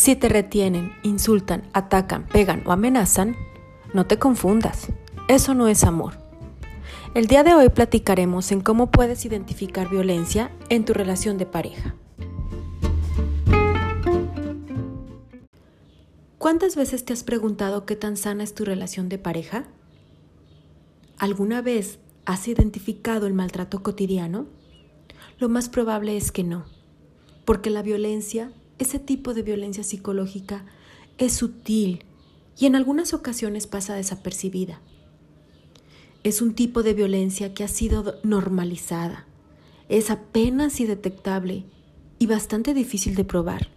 Si te retienen, insultan, atacan, pegan o amenazan, no te confundas. Eso no es amor. El día de hoy platicaremos en cómo puedes identificar violencia en tu relación de pareja. ¿Cuántas veces te has preguntado qué tan sana es tu relación de pareja? ¿Alguna vez has identificado el maltrato cotidiano? Lo más probable es que no, porque la violencia, ese tipo de violencia psicológica, es sutil y en algunas ocasiones pasa desapercibida es un tipo de violencia que ha sido normalizada. Es apenas indetectable y bastante difícil de probar.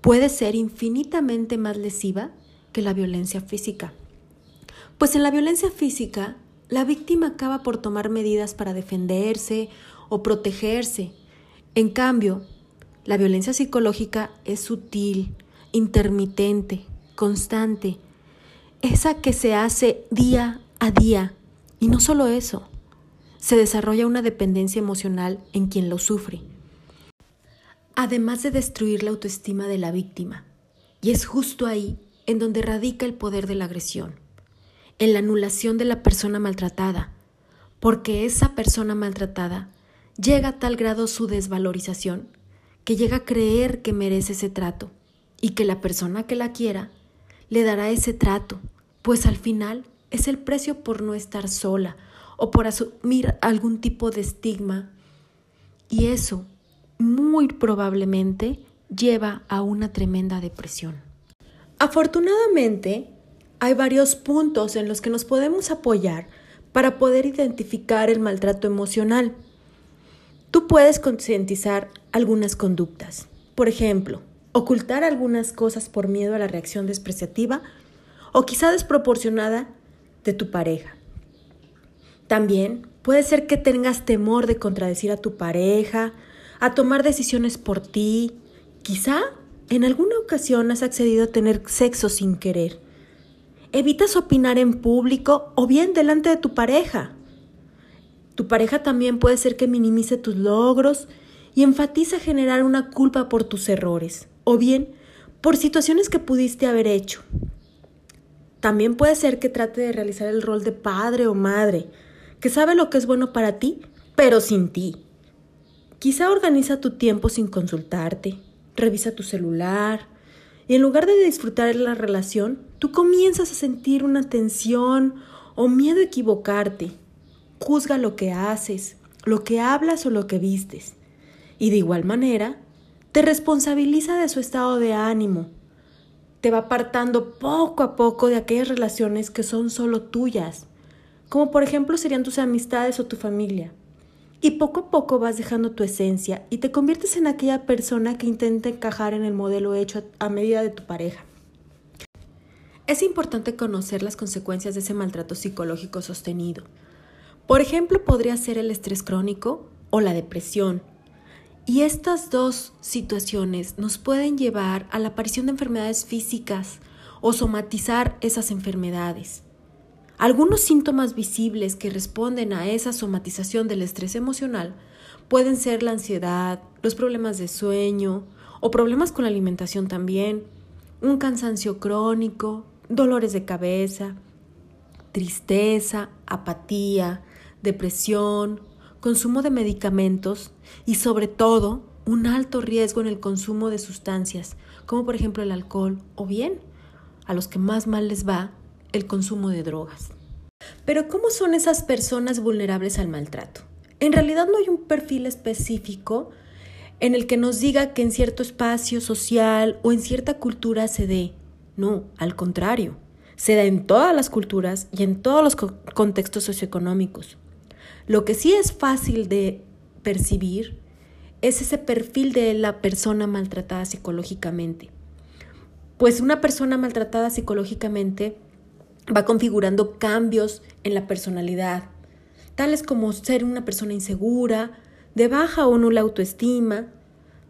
Puede ser infinitamente más lesiva que la violencia física. Pues en la violencia física, la víctima acaba por tomar medidas para defenderse o protegerse. En cambio, la violencia psicológica es sutil, intermitente, constante, esa que se hace día a día. Y no solo eso, se desarrolla una dependencia emocional en quien lo sufre, además de destruir la autoestima de la víctima. Y es justo ahí en donde radica el poder de la agresión, en la anulación de la persona maltratada, porque esa persona maltratada llega a tal grado su desvalorización que llega a creer que merece ese trato y que la persona que la quiera le dará ese trato, pues al final es el precio por no estar sola o por asumir algún tipo de estigma. Y eso muy probablemente lleva a una tremenda depresión. Afortunadamente, hay varios puntos en los que nos podemos apoyar para poder identificar el maltrato emocional. Tú puedes concientizar algunas conductas. Por ejemplo, ocultar algunas cosas por miedo a la reacción despreciativa o quizá desproporcionada de tu pareja. También puede ser que tengas temor de contradecir a tu pareja, a tomar decisiones por ti. Quizá en alguna ocasión has accedido a tener sexo sin querer. Evitas opinar en público o bien delante de tu pareja. Tu pareja también puede ser que minimice tus logros y enfatiza generar una culpa por tus errores o bien por situaciones que pudiste haber hecho. También puede ser que trate de realizar el rol de padre o madre, que sabe lo que es bueno para ti, pero sin ti. Quizá organiza tu tiempo sin consultarte, revisa tu celular, y en lugar de disfrutar la relación, tú comienzas a sentir una tensión o miedo a equivocarte. Juzga lo que haces, lo que hablas o lo que vistes. Y de igual manera, te responsabiliza de su estado de ánimo, te va apartando poco a poco de aquellas relaciones que son solo tuyas, como por ejemplo serían tus amistades o tu familia. Y poco a poco vas dejando tu esencia y te conviertes en aquella persona que intenta encajar en el modelo hecho a medida de tu pareja. Es importante conocer las consecuencias de ese maltrato psicológico sostenido. Por ejemplo, podría ser el estrés crónico o la depresión, y estas dos situaciones nos pueden llevar a la aparición de enfermedades físicas o somatizar esas enfermedades. Algunos síntomas visibles que responden a esa somatización del estrés emocional pueden ser la ansiedad, los problemas de sueño o problemas con la alimentación también, un cansancio crónico, dolores de cabeza, tristeza, apatía, depresión, consumo de medicamentos y sobre todo un alto riesgo en el consumo de sustancias, como por ejemplo el alcohol o bien, a los que más mal les va, el consumo de drogas. Pero ¿cómo son esas personas vulnerables al maltrato? En realidad no hay un perfil específico en el que nos diga que en cierto espacio social o en cierta cultura se dé. No, al contrario, se da en todas las culturas y en todos los contextos socioeconómicos. Lo que sí es fácil de percibir es ese perfil de la persona maltratada psicológicamente. Pues una persona maltratada psicológicamente va configurando cambios en la personalidad, tales como ser una persona insegura, de baja o nula autoestima.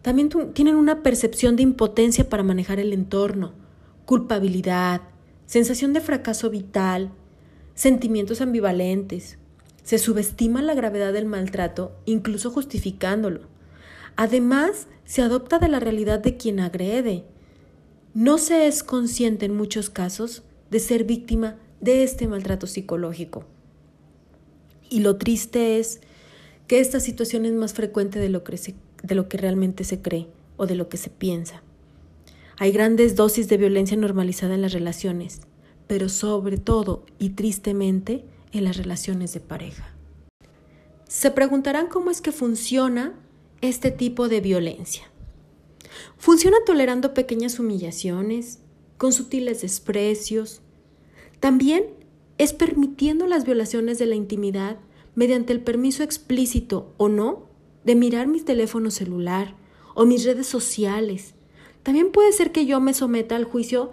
También tienen una percepción de impotencia para manejar el entorno, culpabilidad, sensación de fracaso vital, sentimientos ambivalentes, se subestima la gravedad del maltrato, incluso justificándolo. Además, se adopta de la realidad de quien agrede. no se es consciente en muchos casos de ser víctima de este maltrato psicológico. Y lo triste es que esta situación es más frecuente de lo que, de lo que realmente se cree o de lo que se piensa. Hay grandes dosis de violencia normalizada en las relaciones, pero sobre todo y tristemente en las relaciones de pareja. Se preguntarán cómo es que funciona este tipo de violencia. Funciona tolerando pequeñas humillaciones, con sutiles desprecios. También es permitiendo las violaciones de la intimidad mediante el permiso explícito o no de mirar mi teléfono celular o mis redes sociales. También puede ser que yo me someta al juicio,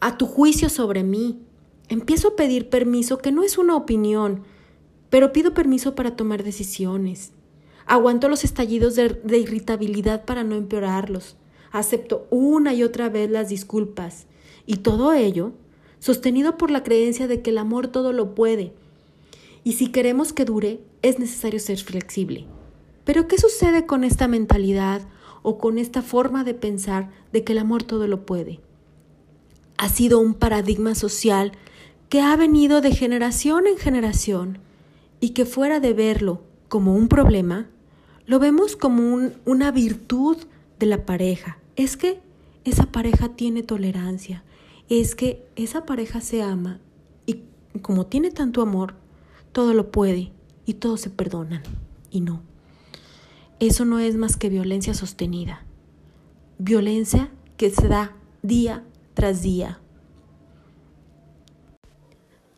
a tu juicio sobre mí. Empiezo a pedir permiso, que no es una opinión, pero pido permiso para tomar decisiones. Aguanto los estallidos de, de irritabilidad para no empeorarlos. Acepto una y otra vez las disculpas. Y todo ello sostenido por la creencia de que el amor todo lo puede. Y si queremos que dure, es necesario ser flexible. Pero ¿qué sucede con esta mentalidad o con esta forma de pensar de que el amor todo lo puede? Ha sido un paradigma social que ha venido de generación en generación y que fuera de verlo como un problema, lo vemos como una virtud de la pareja. Es que esa pareja tiene tolerancia, es que esa pareja se ama y como tiene tanto amor, todo lo puede y todos se perdonan. Y no. Eso no es más que violencia sostenida. Violencia que se da día tras día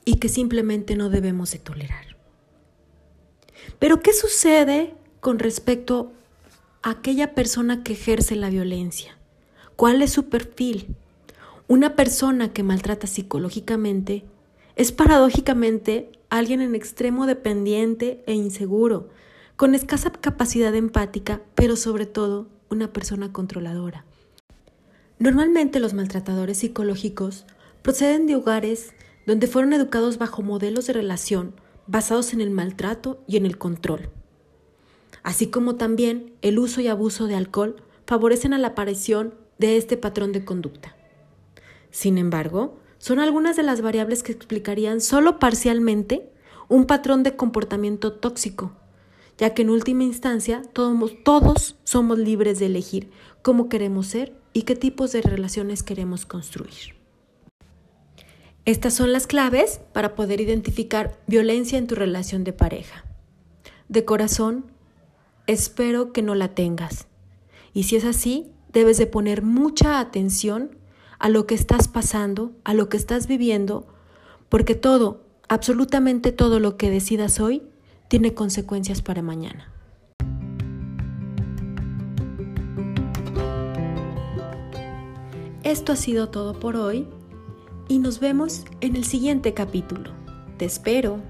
y que simplemente no debemos de tolerar. Pero ¿qué sucede con respecto a aquella persona que ejerce la violencia? ¿Cuál es su perfil? Una persona que maltrata psicológicamente es paradójicamente alguien en extremo dependiente e inseguro, con escasa capacidad empática, pero sobre todo una persona controladora. Normalmente los maltratadores psicológicos proceden de hogares donde fueron educados bajo modelos de relación basados en el maltrato y en el control. Así como también el uso y abuso de alcohol favorecen a la aparición de este patrón de conducta. Sin embargo, son algunas de las variables que explicarían solo parcialmente un patrón de comportamiento tóxico, ya que en última instancia todos, todos somos libres de elegir cómo queremos ser y qué tipos de relaciones queremos construir. Estas son las claves para poder identificar violencia en tu relación de pareja. De corazón, espero que no la tengas. Y si es así, debes de poner mucha atención a lo que estás pasando, a lo que estás viviendo, porque todo, absolutamente todo lo que decidas hoy, tiene consecuencias para mañana. Esto ha sido todo por hoy y nos vemos en el siguiente capítulo. Te espero.